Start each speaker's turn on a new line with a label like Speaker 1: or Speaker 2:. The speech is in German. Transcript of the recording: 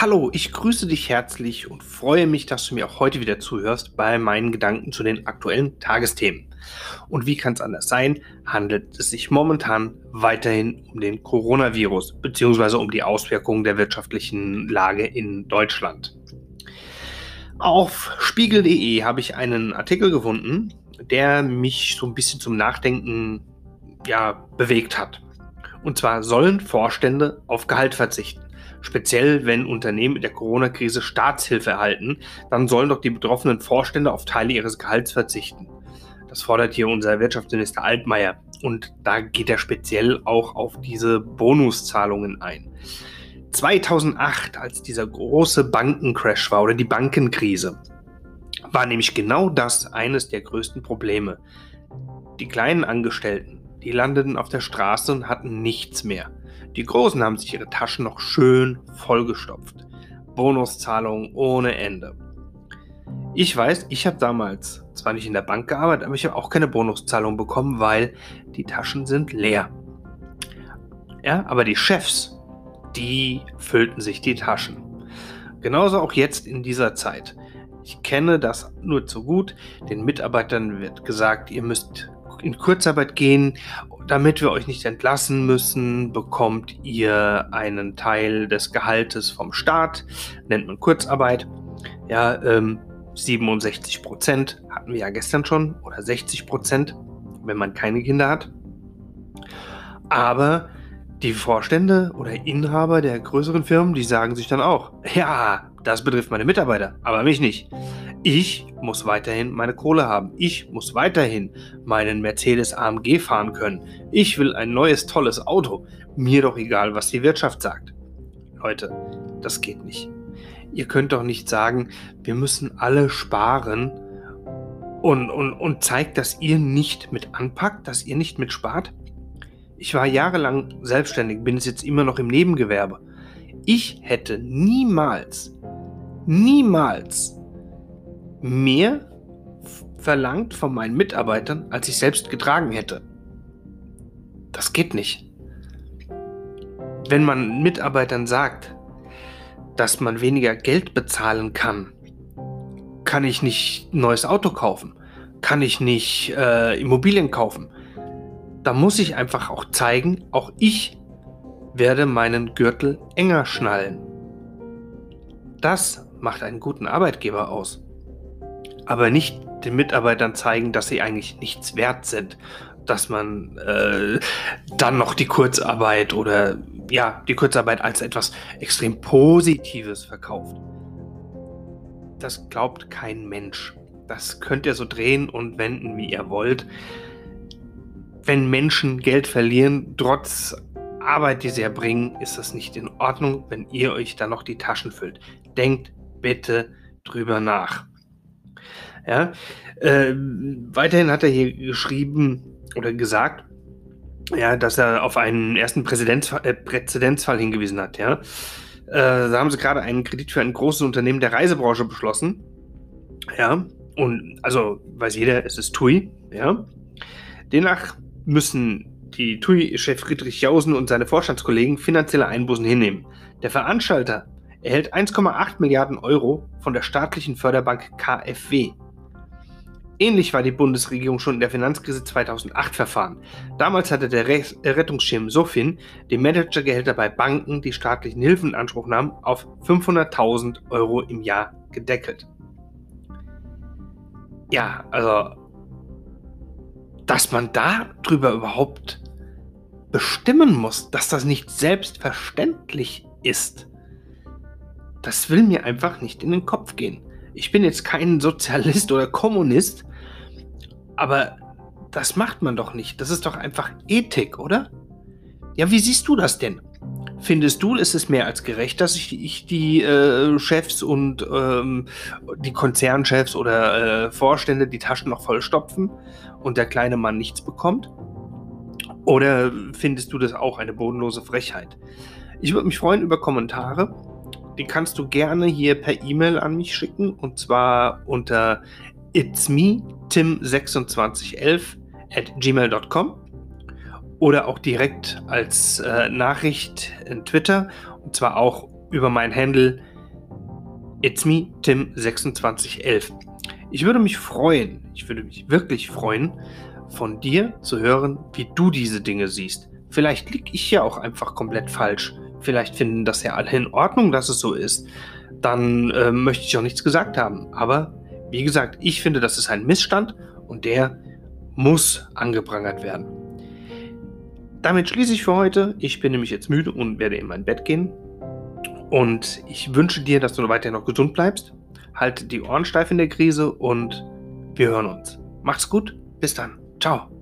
Speaker 1: Hallo, ich grüße dich herzlich und freue mich, dass du mir auch heute wieder zuhörst bei meinen Gedanken zu den aktuellen Tagesthemen. Und wie kann es anders sein, handelt es sich momentan weiterhin um den Coronavirus bzw. um die Auswirkungen der wirtschaftlichen Lage in Deutschland. Auf spiegel.de habe ich einen Artikel gefunden, der mich so ein bisschen zum Nachdenken ja, bewegt hat. Und zwar sollen Vorstände auf Gehalt verzichten. Speziell wenn Unternehmen in der Corona-Krise Staatshilfe erhalten, dann sollen doch die betroffenen Vorstände auf Teile ihres Gehalts verzichten. Das fordert hier unser Wirtschaftsminister Altmaier. Und da geht er speziell auch auf diese Bonuszahlungen ein. 2008, als dieser große Bankencrash war oder die Bankenkrise, war nämlich genau das eines der größten Probleme. Die kleinen Angestellten, die landeten auf der Straße und hatten nichts mehr. Die Großen haben sich ihre Taschen noch schön vollgestopft. Bonuszahlungen ohne Ende. Ich weiß, ich habe damals zwar nicht in der Bank gearbeitet, aber ich habe auch keine Bonuszahlung bekommen, weil die Taschen sind leer. Ja, aber die Chefs, die füllten sich die Taschen. Genauso auch jetzt in dieser Zeit. Ich kenne das nur zu gut. Den Mitarbeitern wird gesagt, ihr müsst in Kurzarbeit gehen damit wir euch nicht entlassen müssen, bekommt ihr einen Teil des Gehaltes vom Staat, nennt man Kurzarbeit. Ja, ähm, 67 Prozent hatten wir ja gestern schon oder 60 Prozent, wenn man keine Kinder hat. Aber die Vorstände oder Inhaber der größeren Firmen, die sagen sich dann auch, ja, das betrifft meine Mitarbeiter, aber mich nicht. Ich muss weiterhin meine Kohle haben. Ich muss weiterhin meinen Mercedes AMG fahren können. Ich will ein neues, tolles Auto. Mir doch egal, was die Wirtschaft sagt. Leute, das geht nicht. Ihr könnt doch nicht sagen, wir müssen alle sparen und, und, und zeigt, dass ihr nicht mit anpackt, dass ihr nicht mit spart. Ich war jahrelang selbstständig, bin es jetzt immer noch im Nebengewerbe. Ich hätte niemals, niemals mehr verlangt von meinen Mitarbeitern, als ich selbst getragen hätte. Das geht nicht. Wenn man Mitarbeitern sagt, dass man weniger Geld bezahlen kann, kann ich nicht ein neues Auto kaufen, kann ich nicht äh, Immobilien kaufen. Da muss ich einfach auch zeigen, auch ich werde meinen Gürtel enger schnallen. Das macht einen guten Arbeitgeber aus aber nicht den Mitarbeitern zeigen, dass sie eigentlich nichts wert sind. Dass man äh, dann noch die Kurzarbeit oder ja, die Kurzarbeit als etwas extrem Positives verkauft. Das glaubt kein Mensch. Das könnt ihr so drehen und wenden, wie ihr wollt. Wenn Menschen Geld verlieren, trotz Arbeit, die sie erbringen, ist das nicht in Ordnung, wenn ihr euch dann noch die Taschen füllt. Denkt bitte drüber nach. Ja? Äh, weiterhin hat er hier geschrieben oder gesagt, ja, dass er auf einen ersten Präzedenz, äh, Präzedenzfall hingewiesen hat. Ja? Äh, da haben sie gerade einen Kredit für ein großes Unternehmen der Reisebranche beschlossen. Ja, und also weiß jeder, es ist TUI. Ja, demnach müssen die TUI-Chef Friedrich Jausen und seine Vorstandskollegen finanzielle Einbußen hinnehmen. Der Veranstalter erhält 1,8 Milliarden Euro von der staatlichen Förderbank KfW. Ähnlich war die Bundesregierung schon in der Finanzkrise 2008 verfahren. Damals hatte der Rettungsschirm Sofin die Managergehälter bei Banken, die staatlichen Hilfen in Anspruch nahmen, auf 500.000 Euro im Jahr gedeckelt. Ja, also, dass man darüber überhaupt bestimmen muss, dass das nicht selbstverständlich ist, das will mir einfach nicht in den Kopf gehen. Ich bin jetzt kein Sozialist oder Kommunist, aber das macht man doch nicht. Das ist doch einfach Ethik, oder? Ja, wie siehst du das denn? Findest du, ist es mehr als gerecht, dass ich, ich die äh, Chefs und ähm, die Konzernchefs oder äh, Vorstände die Taschen noch vollstopfen und der kleine Mann nichts bekommt? Oder findest du das auch eine bodenlose Frechheit? Ich würde mich freuen über Kommentare. Die kannst du gerne hier per E-Mail an mich schicken und zwar unter it's me, tim2611 at gmail.com oder auch direkt als äh, Nachricht in Twitter und zwar auch über mein Handle It's me, Tim2611. Ich würde mich freuen, ich würde mich wirklich freuen, von dir zu hören, wie du diese Dinge siehst. Vielleicht liege ich ja auch einfach komplett falsch. Vielleicht finden das ja alle in Ordnung, dass es so ist. Dann äh, möchte ich auch nichts gesagt haben. Aber wie gesagt, ich finde, das ist ein Missstand und der muss angeprangert werden. Damit schließe ich für heute. Ich bin nämlich jetzt müde und werde in mein Bett gehen. Und ich wünsche dir, dass du weiterhin noch gesund bleibst. Halt die Ohren steif in der Krise und wir hören uns. Macht's gut. Bis dann. Ciao.